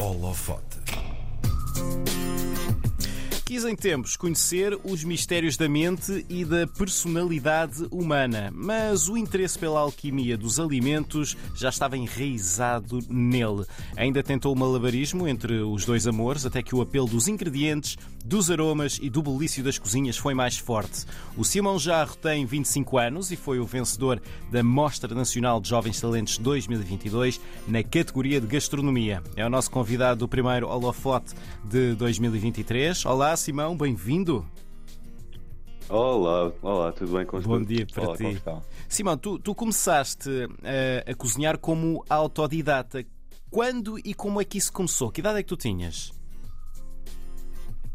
Holofote. Quis em tempos conhecer os mistérios da mente e da personalidade humana, mas o interesse pela alquimia dos alimentos já estava enraizado nele. Ainda tentou o malabarismo entre os dois amores, até que o apelo dos ingredientes, dos aromas e do belício das cozinhas foi mais forte. O Simão Jarro tem 25 anos e foi o vencedor da Mostra Nacional de Jovens Talentos 2022 na categoria de gastronomia. É o nosso convidado do primeiro holofote de 2023. Olá, Simão, bem-vindo. Olá, olá, tudo bem com Bom dia para olá, ti. Simão, tu, tu começaste eh, a cozinhar como autodidata. Quando e como é que isso começou? Que idade é que tu tinhas?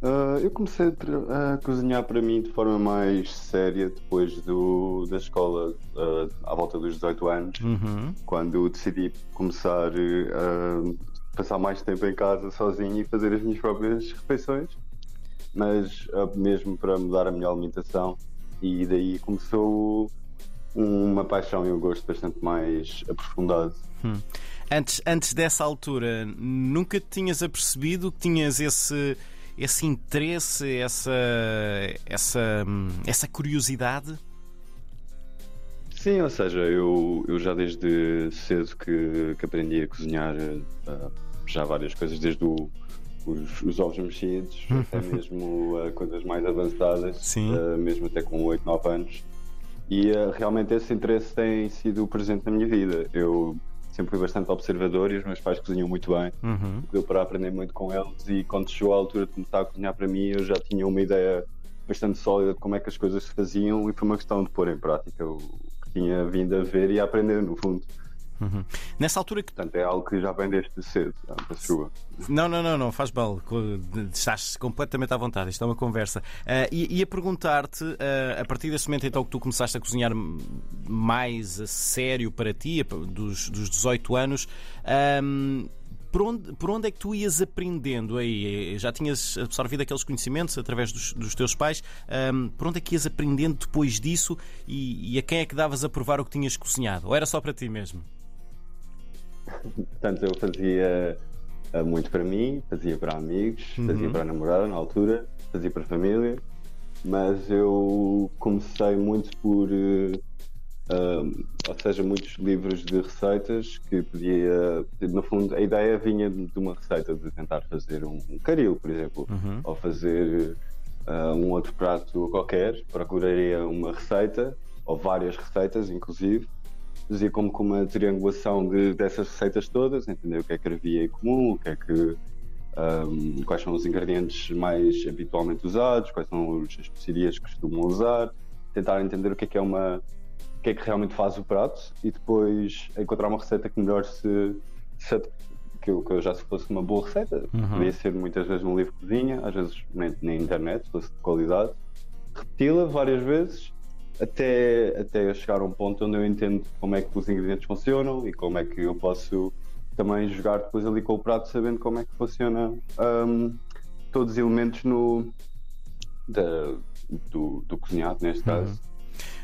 Ah, eu comecei a, a cozinhar para mim de forma mais séria depois do, da escola, ah, à volta dos 18 anos, Uhum. quando decidi começar a passar mais tempo em casa sozinho e fazer as minhas próprias refeições, mas ah, mesmo para mudar a minha alimentação, e daí começou uma paixão e um gosto bastante mais aprofundado. Antes, antes dessa altura, nunca te tinhas apercebido que tinhas esse, esse interesse, essa, essa, hum, essa curiosidade? Sim, ou seja, eu, eu já desde cedo que, que aprendi a cozinhar ah, já várias coisas, desde o- os, os ovos mexidos até mesmo ah, coisas mais avançadas, ah, mesmo até com 8, 9 anos. E ah, realmente esse interesse tem sido presente na minha vida. Eu sempre fui bastante observador e os meus pais cozinham muito bem. Uhum. Deu para aprender muito com eles e quando chegou a altura de começar a cozinhar para mim, eu já tinha uma ideia bastante sólida de como é que as coisas se faziam e foi uma questão de pôr em prática o que tinha vindo a ver e a aprender, no fundo. Uhum. Nessa altura que. Portanto, é algo que já vem desde cedo. Não, não, não, não, faz mal. Estás completamente à vontade. Isto é uma conversa. Ah, e ia perguntar-te, ah, a partir desse momento então que tu começaste a cozinhar mais a sério para ti, dos, dos 18 anos, ahm, por onde, por onde é que tu ias aprendendo aí? Já tinhas absorvido aqueles conhecimentos através dos, dos teus pais? Ahm, por onde é que ias aprendendo depois disso e, e a quem é que davas a provar o que tinhas cozinhado? Ou era só para ti mesmo? Portanto, eu fazia ah, muito para mim, fazia para amigos, fazia para a namorada na altura, fazia para a família, mas eu comecei muito por. eh, ah, ou seja, muitos livros de receitas que podia. No fundo, a ideia vinha de uma receita de tentar fazer um, um caril, por exemplo, Uhum. ou fazer ah, um outro prato qualquer. Procuraria uma receita, ou várias receitas, inclusive fazia como com uma triangulação de, dessas receitas todas, entender o que é que havia em comum, o que é que, ahm, quais são os ingredientes mais habitualmente usados, quais são as especiarias que costumam usar, tentar entender o que é que é uma o que é que realmente faz o prato e depois encontrar uma receita que melhor se, se que, eu, que eu já se fosse uma boa receita. Uhum. Podia ser muitas vezes num livro de cozinha, às vezes na, na internet, se fosse de qualidade. Repeti-la várias vezes até, até eu chegar a um ponto onde eu entendo como é que os ingredientes funcionam e como é que eu posso também jogar depois ali com o prato sabendo como é que funciona hum, todos os elementos no, da- do, do cozinhado neste caso.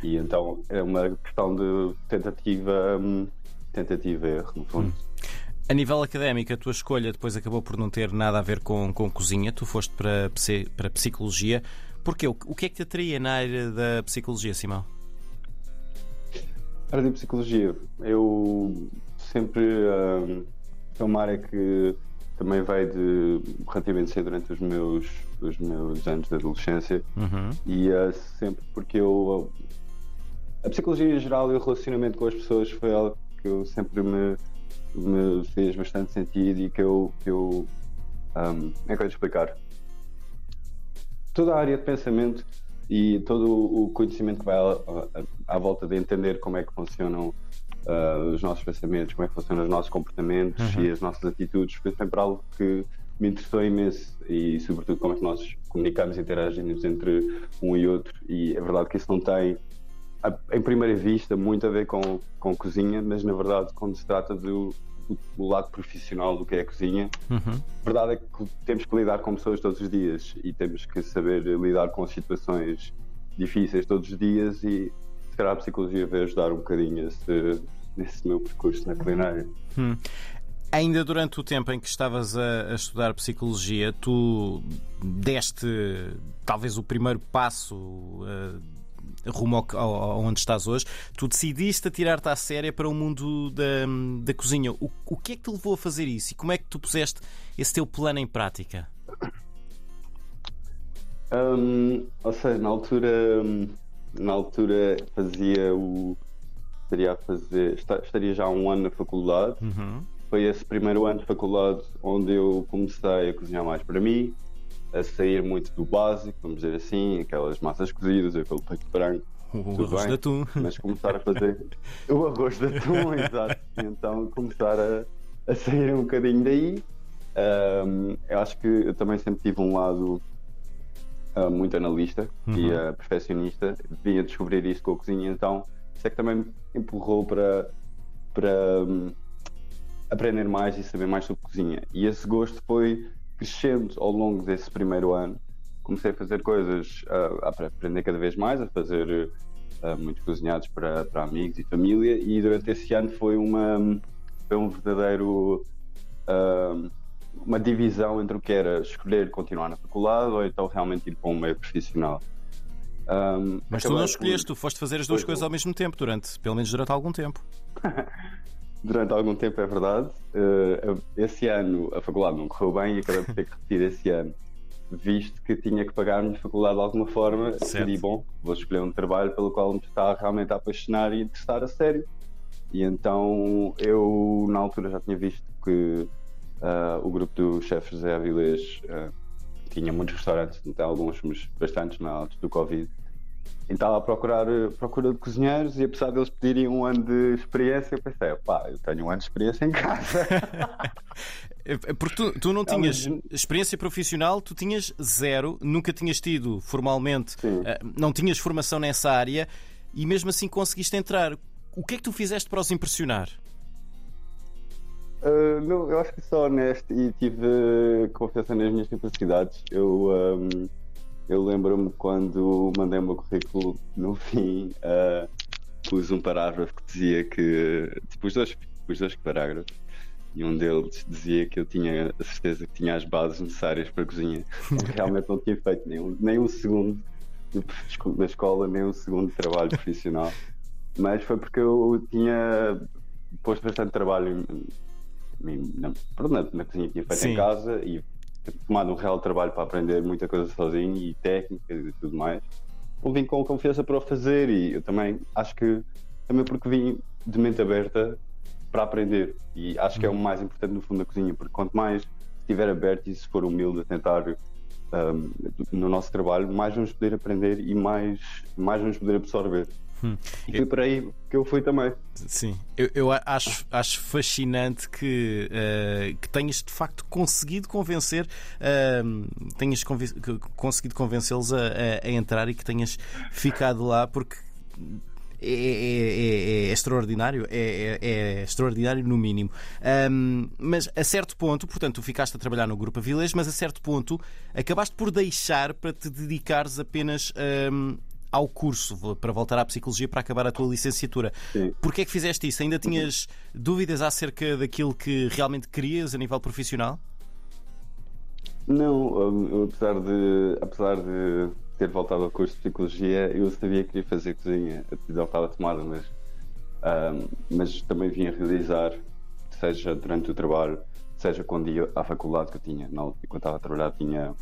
E então é uma questão de tentativa, hum, tentativa e erro, no fundo. A nível académico, a tua escolha depois acabou por não ter nada a ver com, com cozinha. Tu foste para, para psicologia. Porquê? O, que é que te atraía na área da psicologia, Simão? Área de psicologia, eu sempre. hum, é uma área que também veio de relativamente cedo durante os meus, os meus anos de adolescência Uhum. e é sempre porque eu. A psicologia em geral e o relacionamento com as pessoas foi algo que eu sempre me, me fez bastante sentido e que eu. Que eu como é que eu explicar? Toda a área de pensamento e todo o conhecimento que vai à, à- à volta de entender como é que funcionam ah, os nossos pensamentos, como é que funcionam os nossos comportamentos Uhum. e as nossas atitudes foi sempre algo que me interessou imenso e sobretudo como é que nós comunicamos e interagimos entre um e outro e é verdade que isso não tem em primeira vista muito a ver com, com cozinha, mas na verdade quando se trata do, do lado profissional do que é a cozinha Uhum. a verdade é que temos que lidar com pessoas todos os dias e temos que saber lidar com situações difíceis todos os dias e se calhar a psicologia veio ajudar um bocadinho esse, nesse meu percurso na culinária. Hum. Ainda durante o tempo em que estavas a, a, estudar psicologia, tu deste talvez o primeiro passo uh, rumo ao, ao, onde estás hoje. Tu decidiste atirar-te à séria para o mundo da, da cozinha. O, o que é que te levou a fazer isso e como é que tu puseste esse teu plano em prática? Um, ou seja, na altura, na altura fazia o. Estaria a fazer. Estaria já um ano na faculdade. Uhum. Foi esse primeiro ano de faculdade onde eu comecei a cozinhar mais para mim, a sair muito do básico, vamos dizer assim, aquelas massas cozidas, aquele peito de frango. O arroz bem, de atum. Mas começar a fazer o arroz de atum, exato. Então começar a, a sair um bocadinho daí. Um, eu acho que eu também sempre tive um lado uh, muito analista uhum. e uh, perfeccionista. Vim a descobrir isso com a cozinha, então isso é que também me empurrou para, para um, aprender mais e saber mais sobre cozinha. E esse gosto foi crescendo ao longo desse primeiro ano. Comecei a fazer coisas, uh, a aprender cada vez mais, a fazer uh, muitos cozinhados para, para amigos e família, e durante esse ano foi, uma, foi um verdadeiro. Uh, uma divisão entre o que era escolher continuar na faculdade ou então realmente ir para um meio profissional. Um, Mas tu não escolheste, tu foste fazer as duas coisas ao mesmo tempo, durante, pelo menos durante algum tempo. durante algum tempo, é verdade. Uh, esse ano a faculdade não correu bem e acabei por ter que repetir esse ano, visto que tinha que pagar a minha faculdade de alguma forma. Decidi, bom, vou escolher um trabalho pelo qual me está realmente a apaixonar e interessar a sério. E então eu, na altura, já tinha visto que uh, o grupo do chefe José Avilés uh, tinha muitos restaurantes, até alguns, mas bastantes na altura do Covid e estava a procurar procura de cozinheiros e apesar deles pedirem um ano de experiência, eu pensei, pá, eu tenho um ano de experiência em casa. Porque tu, tu não tinhas experiência profissional, tu tinhas zero, nunca tinhas tido formalmente, uh, não tinhas formação nessa área e mesmo assim conseguiste entrar. O que é que tu fizeste para os impressionar? Uh, não, eu acho que sou honesto e tive confiança nas minhas capacidades. Eu. Um eu lembro-me quando mandei o meu currículo, no fim, uh, pus um parágrafo que dizia que. Tipo, os dois, os dois parágrafos. E um deles dizia que eu tinha a certeza que tinha as bases necessárias para a cozinha. Realmente não tinha feito nem um, nem um segundo na escola, nem um segundo de trabalho profissional. Mas foi porque eu tinha posto bastante trabalho na, na, na cozinha que tinha feito Sim. em casa e tomado um real trabalho para aprender muita coisa sozinho e técnicas e tudo mais. Eu vim com confiança para o fazer e eu também acho que também porque vim de mente aberta para aprender e acho que é o uhum. mais importante no fundo da cozinha, porque quanto mais estiver aberto e se for humilde a tentar um, no nosso trabalho, mais vamos poder aprender e mais, mais vamos poder absorver. Hum. E foi por aí que eu fui também. Sim, eu, eu acho, acho fascinante que, uh, que tenhas de facto conseguido convencer, uh, tenhas conven conseguido convencê-los a, a, a entrar e que tenhas ficado lá, porque é, é, é, é, extraordinário, é, é, extraordinário no mínimo. Um, mas a certo ponto, portanto, tu ficaste a trabalhar no Grupo Avilés, mas a certo ponto acabaste por deixar para te dedicares apenas um, ao curso para voltar à psicologia para acabar a tua licenciatura. Porquê é que fizeste isso? Ainda tinhas dúvidas acerca daquilo que realmente querias a nível profissional? Não, hum, apesar de, apesar de ter voltado ao curso de psicologia, eu sabia que queria fazer cozinha. A decisão estava tomada, mas, um, mas também vim a realizar, seja durante o trabalho, seja quando ia à faculdade que eu tinha. Enquanto estava a trabalhar, tinha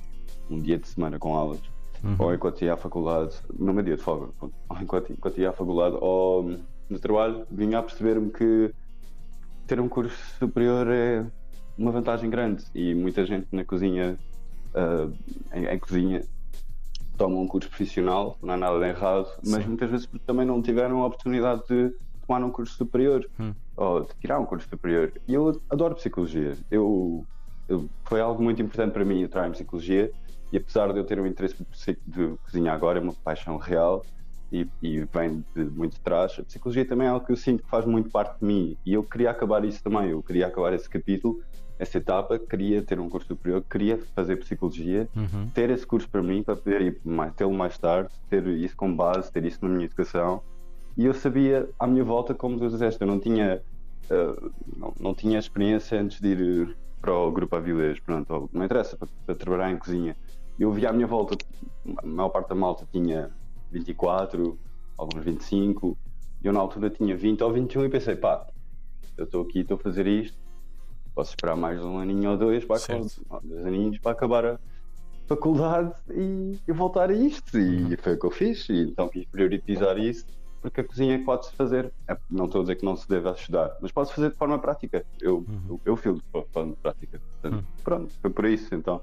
um dia de semana com aulas uhum. ou enquanto ia à faculdade, no meu dia de folga, ou enquanto, enquanto ia à faculdade ou no trabalho, vinha a perceber-me que ter um curso superior é uma vantagem grande e muita gente na cozinha, uh, em, em, cozinha, toma um curso profissional, não há nada de errado, mas Sim. muitas vezes também não tiveram a oportunidade de tomar um curso superior hum. ou de tirar um curso superior. E eu adoro psicologia. Eu, eu, foi algo muito importante para mim entrar em psicologia e apesar de eu ter um interesse de cozinha agora, é uma paixão real e, e, vem de muito de trás, a psicologia também é algo que eu sinto que faz muito parte de mim e eu queria acabar isso também. Eu queria acabar esse capítulo, essa etapa, queria ter um curso superior, queria fazer psicologia, uhum. ter esse curso para mim, para poder ir tê-lo mais tarde, ter isso como base, ter isso na minha educação. E eu sabia à minha volta, como tu disseste, eu não tinha uh, não, não tinha experiência antes de ir para o grupo Avilés, pronto, não interessa, para, para, trabalhar em cozinha. Eu via à minha volta, a maior parte da malta tinha 24, alguns 25, e eu na altura tinha 20 ou 21 e pensei, pá, eu estou aqui, estou a fazer isto, posso esperar mais um aninho ou dois para acabar, dois aninhos para acabar a faculdade e, e voltar a isto. E uhum. foi o que eu fiz, e então quis priorizar isso porque a cozinha pode-se fazer, é, não estou a dizer que não se deve estudar, mas pode-se fazer de forma prática. Eu, uhum. eu, eu filo de forma prática. Portanto, uhum. Pronto, foi por isso então.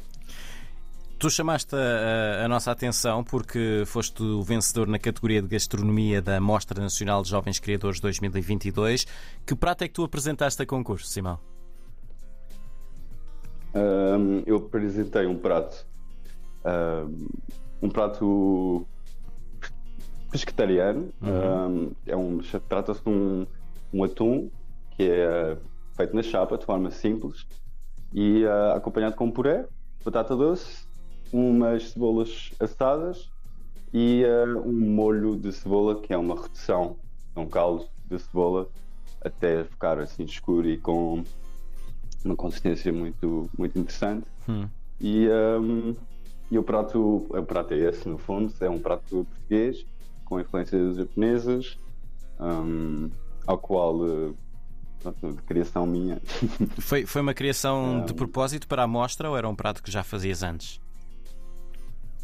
Tu chamaste a, a, nossa atenção porque foste o vencedor na categoria de gastronomia da Mostra Nacional de Jovens Criadores 2022. Que prato é que tu apresentaste a concurso, Simão? Um, eu apresentei um prato, um, um prato pescetariano. Uhum. é um, Trata-se de um, um atum que é feito na chapa de forma simples e uh, acompanhado com puré, batata doce, umas cebolas assadas e uh, um molho de cebola que é uma redução, um caldo de cebola até ficar assim escuro e com uma consistência muito, muito interessante. Hum. E, um, e o prato, o prato é esse, no fundo, é um prato português com influências japonesas, um, ao qual pronto, de criação minha. Foi, foi uma criação de propósito para a mostra ou era um prato que já fazias antes?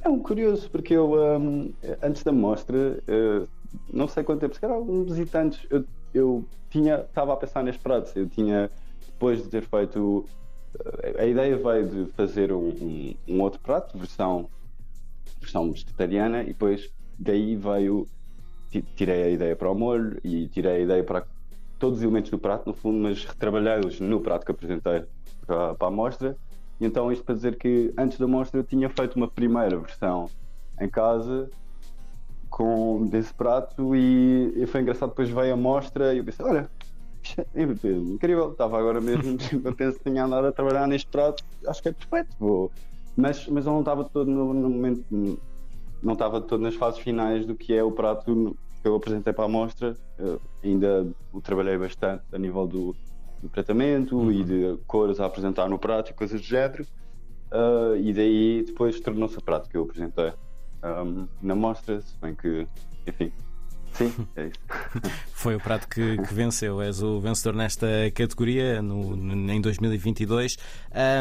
É um curioso, porque eu um, antes da mostra, uh, não sei quanto tempo, se calhar alguns visitantes, eu, eu tinha, estava a pensar neste prato, eu tinha, depois de ter feito, uh, a ideia veio de fazer um, um, um outro prato, versão, versão vegetariana, e depois daí veio, tirei a ideia para o molho e tirei a ideia para todos os elementos do prato, no fundo, mas retrabalhei-os no prato que apresentei para, para a mostra. E então, isto para dizer que antes da mostra eu tinha feito uma primeira versão em casa com desse prato e, e foi engraçado. Depois veio a mostra e eu pensei: olha, é incrível, estava agora mesmo, eu penso que tinha andado a trabalhar neste prato, acho que é perfeito, vou. Mas, mas eu não estava todo no, no momento não estava todo nas fases finais do que é o prato que eu apresentei para a mostra. Eu ainda o trabalhei bastante a nível do, do tratamento uhum. e de cores a apresentar no prato e coisas do género. Uh, e daí depois tornou-se o prato que eu apresentei um, na mostra, se bem que, enfim, Sim, é isso. Foi o prato que, que, venceu. És o vencedor nesta categoria no, no em 2022.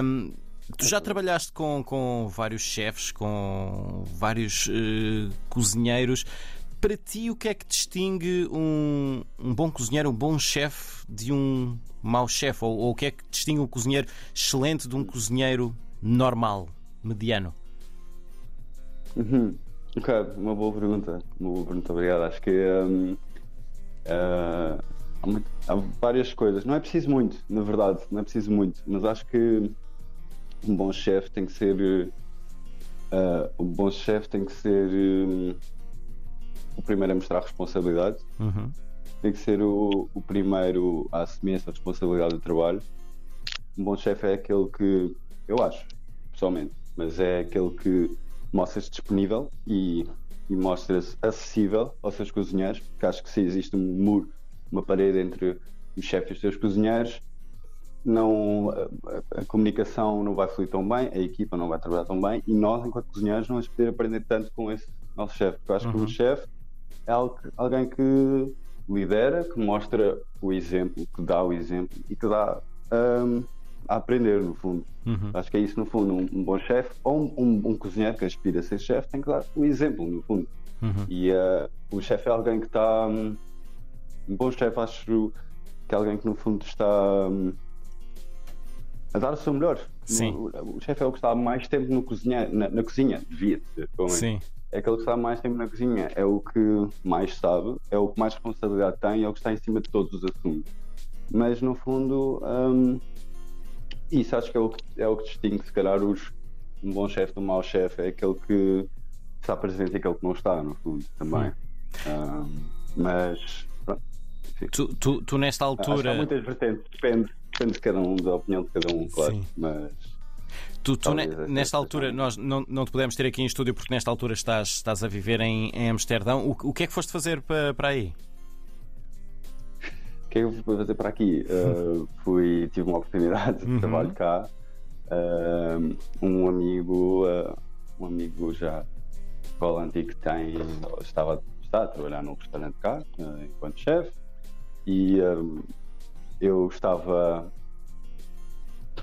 Um, Tu já trabalhaste com, com vários chefes, com vários uh, cozinheiros. Para ti, o que é que distingue um, um bom cozinheiro, um bom chefe, de um mau chefe? Ou, ou o que é que distingue um cozinheiro excelente de um cozinheiro normal, mediano? Uhum. Ok, uma boa pergunta. Uma boa pergunta, obrigado. Acho que um, uh, eh, há, muito, há várias coisas. Não é preciso muito, na verdade, não é preciso muito, mas acho que um bom chefe tem que ser. Uh, o bom chefe tem que ser um, o primeiro a mostrar responsabilidade, uhum. tem que ser o, o primeiro a assumir essa responsabilidade do trabalho. Um bom chefe é aquele que, eu acho, pessoalmente, mas é aquele que mostra-se disponível e, e mostra-se acessível aos seus cozinheiros, porque acho que se existe um muro, uma parede entre os chefes e os seus cozinheiros, não, a, a, comunicação não vai fluir tão bem, a equipa não vai trabalhar tão bem e nós, enquanto cozinheiros, não vamos poder aprender tanto com esse nosso chefe. Porque eu acho uhum. que o chefe é alguém que lidera, que mostra o exemplo, que dá o exemplo e que dá um, a aprender, no fundo. Uhum. Acho que é isso, no fundo. Um, um bom chefe ou um, um, um, cozinheiro que aspira a ser chefe tem que dar o exemplo, no fundo. Uhum. E uh, o chefe é alguém que está. Um, um bom chefe, acho que é alguém que, no fundo, está. Um, a dar o seu melhor. Sim. O, o chefe é o que está mais tempo no cozinha, na, na cozinha, devia ser, Sim. É aquele que está mais tempo na cozinha, é o que mais sabe, é o que mais responsabilidade tem, é o que está em cima de todos os assuntos. Mas no fundo, hum, isso acho que é o que, é o que distingue, se calhar, os, um bom chefe do mau chefe, é aquele que está presente e aquele que não está, no fundo, também. Hum, mas, pronto. Tu, tu, tu, nesta altura. há muitas vertentes, depende depende de cada um, da opinião de cada um, claro. Sim. Mas. Tu, tu nesta altura, nós não, não te podemos ter aqui em estúdio porque nesta altura estás, estás a viver em, em Amsterdão. O, o que é que foste fazer para, para aí? que é que eu vou fazer para aqui? Uh, fui, tive uma oportunidade de Uhum. trabalho cá. Uh, um amigo, uh, um amigo já escola antiga que tem, estava, está a trabalhar num restaurante cá, uh, enquanto chefe, e um, eu estava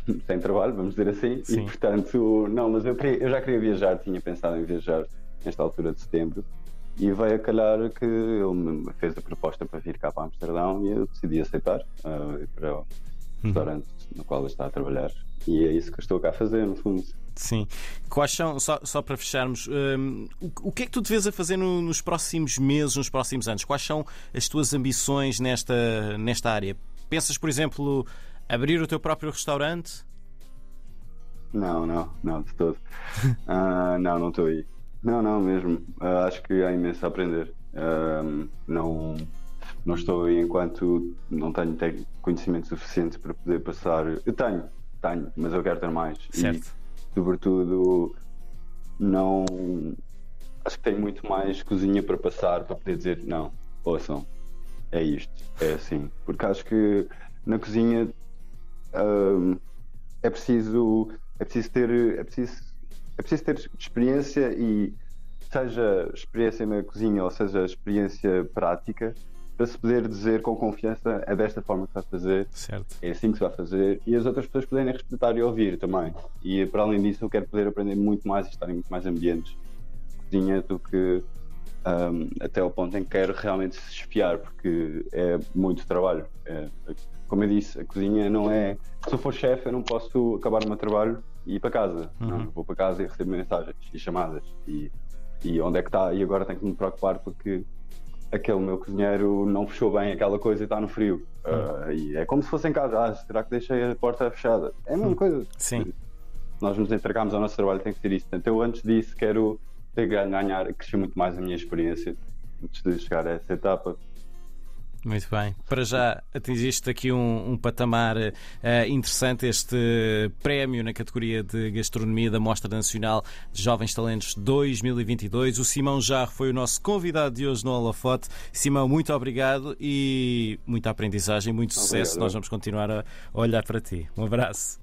sem trabalho, vamos dizer assim, Sim. e portanto, não, mas eu, queria- eu já queria viajar, tinha pensado em viajar nesta altura de setembro. E veio a calhar que ele me fez a proposta para vir cá para Amsterdão e eu decidi aceitar uh, para o restaurante no qual ele está a trabalhar. E é isso que eu estou cá a fazer, no fundo. Sim. Quais são, só, só para fecharmos, hum, o, o que é que tu te vês a fazer no- nos próximos meses, nos próximos anos? Quais são as tuas ambições nesta, nesta área? Pensas, por exemplo, abrir o teu próprio restaurante? Não, não, não, de todo. Ah, não, não estou aí. Não, não, mesmo. Ah, acho que há imenso a aprender. Ah, não, não estou aí enquanto não tenho conhecimento suficiente para poder passar. Eu tenho, tenho, mas eu quero ter mais. E, Certo. sobretudo, não. Acho que tenho muito mais cozinha para passar para poder dizer: não, ouçam, é isto, é assim. Porque acho que na cozinha hum, é preciso é preciso ter é preciso é preciso ter experiência e seja experiência na cozinha ou seja experiência prática para se poder dizer com confiança é desta forma que se vai fazer Certo. é assim que se vai fazer e as outras pessoas poderem respeitar e ouvir também e para além disso eu quero poder aprender muito mais e estar em muito mais ambientes de cozinha do que hum, até ao ponto em que quero realmente se espiar porque é muito trabalho É- como eu disse, a cozinha não é se eu for chefe eu não posso acabar o meu trabalho e ir para casa não, eu vou para casa e recebo mensagens e chamadas e, e onde é que está e agora tenho que me preocupar porque aquele meu cozinheiro não fechou bem aquela coisa e está no frio. Ah, e é como se fosse em casa. Ah, será que deixei a porta fechada? É a mesma coisa. Sim. Nós nos entregarmos ao nosso trabalho, tem que ser isso. Portanto, eu antes disso quero ter ganhar, crescer muito mais a minha experiência antes de chegar a essa etapa. Muito bem. Para já atingiste aqui um, um patamar eh, interessante, este prémio na categoria de gastronomia da Mostra Nacional de Jovens Talentos 2022. O Simão Jarro foi o nosso convidado de hoje no Holofote. Simão, muito obrigado e muita aprendizagem, muito sucesso. Obrigado. Nós vamos continuar a olhar para ti. Um abraço.